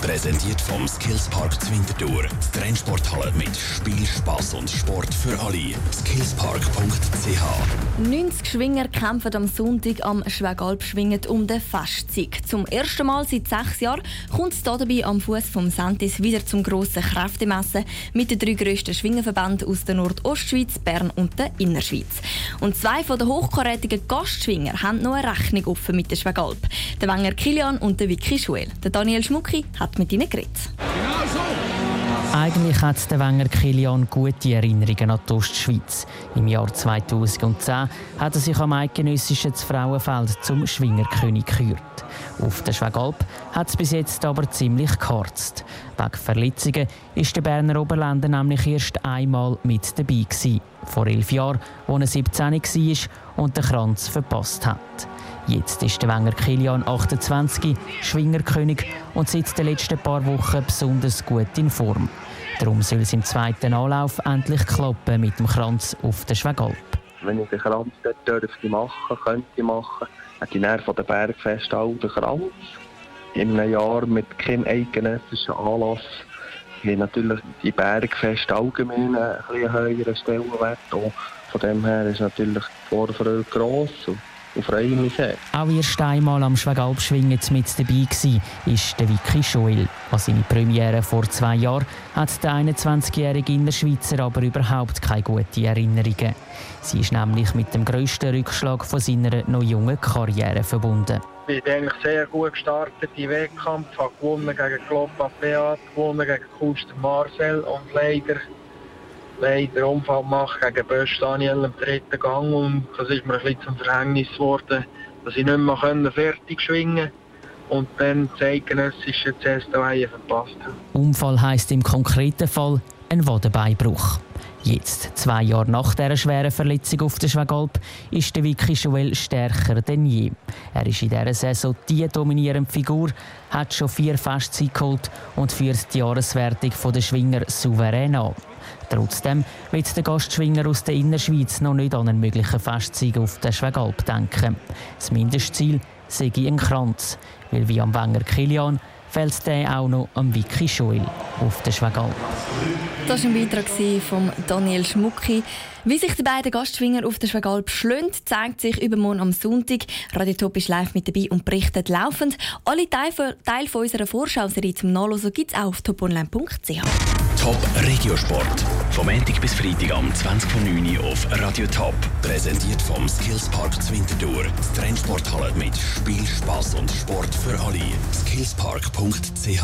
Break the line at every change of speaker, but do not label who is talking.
Präsentiert vom Skillspark Zwintertour. Die Trennsporthalle mit Spiel, Spass und Sport für alle. Skillspark.ch
90 Schwinger kämpfen am Sonntag am Schwegalp schwingend um den Festsieg. Zum ersten Mal seit sechs Jahren kommt es dabei am Fuß vom Santis wieder zum grossen Kräftemessen mit den drei grössten Schwingerverbänden aus der Nordostschweiz, Bern und der Innerschweiz. Und zwei von den hochkarätigen Gastschwinger haben noch eine Rechnung offen mit der Schwegalp. Der Wenger Kilian und der Vicky Schuel. Der Daniel Schmucki hat mit ihnen geredet.
Eigentlich hat der Wenger Kilian gute Erinnerungen an die Ostschweiz. Im Jahr 2010 hat er sich am eidgenössischen Frauenfeld zum Schwingerkönig gekürt. Auf der Schwegalp hat es bis jetzt aber ziemlich geharzt. Wegen Verletzungen ist der Berner Oberländer nämlich erst einmal mit dabei gewesen. Vor elf Jahren, als er 17 war und den Kranz verpasst hat. Jetzt ist der Wenger Kilian 28, Schwingerkönig und seit den letzten paar Wochen besonders gut in Form. Darum soll es im zweiten Anlauf endlich klappen mit dem Kranz auf der Schwegalp.
Wenn ich den Kranz dort dürfte machen, könnte machen, hätte ich von den Bergfest auch den Kranz. In einem Jahr mit keinem eidgenössischen Anlass haben natürlich die Bergfeste allgemein einen höheren Stellenwert. Auch von dem her ist natürlich die Vorfreude gross und freue mich sehr.
Auch erst einmal am Schwegalpschwingen mit dabei war, ist der Vicky Schoel. An seine Premiere vor zwei Jahren hat der 21-jährige Innerschweizer aber überhaupt keine guten Erinnerungen. Sie ist nämlich mit dem grössten Rückschlag von seiner noch jungen Karriere verbunden.
Ich bin eigentlich sehr gut gestartet im Wettkampf, habe gewonnen gegen Kloppa Beat, gewonnen gegen Kuster Marcel und leider leider Unfall gemacht gegen Bösch Daniel im dritten Gang und das ist mir ein bisschen zum Verhängnis geworden, dass ich nicht mehr fertig schwingen und dann das eidgenössische CSD verpasst habe.
Unfall heisst im konkreten Fall ein Wadenbeinbruch. Jetzt, zwei Jahre nach dieser schweren Verletzung auf der Schwegalp, ist der Vicky Joel stärker denn je. Er ist in dieser Saison die dominierende Figur, hat schon vier Festzeit geholt und führt die Jahreswertung der Schwinger souverän an. Trotzdem wird der Gastschwinger aus der Innerschweiz noch nicht an einen möglichen Festsieg auf der Schwegalp denken. Das Mindestziel sei ein Kranz, weil wie am Wenger Kilian fällt der auch noch am Vicky Schoil auf der Schwegalp.
Das war ein Beitrag von Daniel Schmucki. Wie sich die beiden Gastschwinger auf der Schwegalp schlönt, zeigt sich übermorgen am Sonntag. Radio Top ist live mit dabei und berichtet laufend. Alle Teile von unserer Vorschauserie zum Nachlesen gibt es auch auf toponline.ch.
Top Regiosport. Vom Montag bis Freitag am 20.09 Uhr auf Radio Top. Präsentiert vom Skillspark Zwintertour. Das Trennsporthalle mit Spiel, Spass und Sport für alle. Skillspark.ch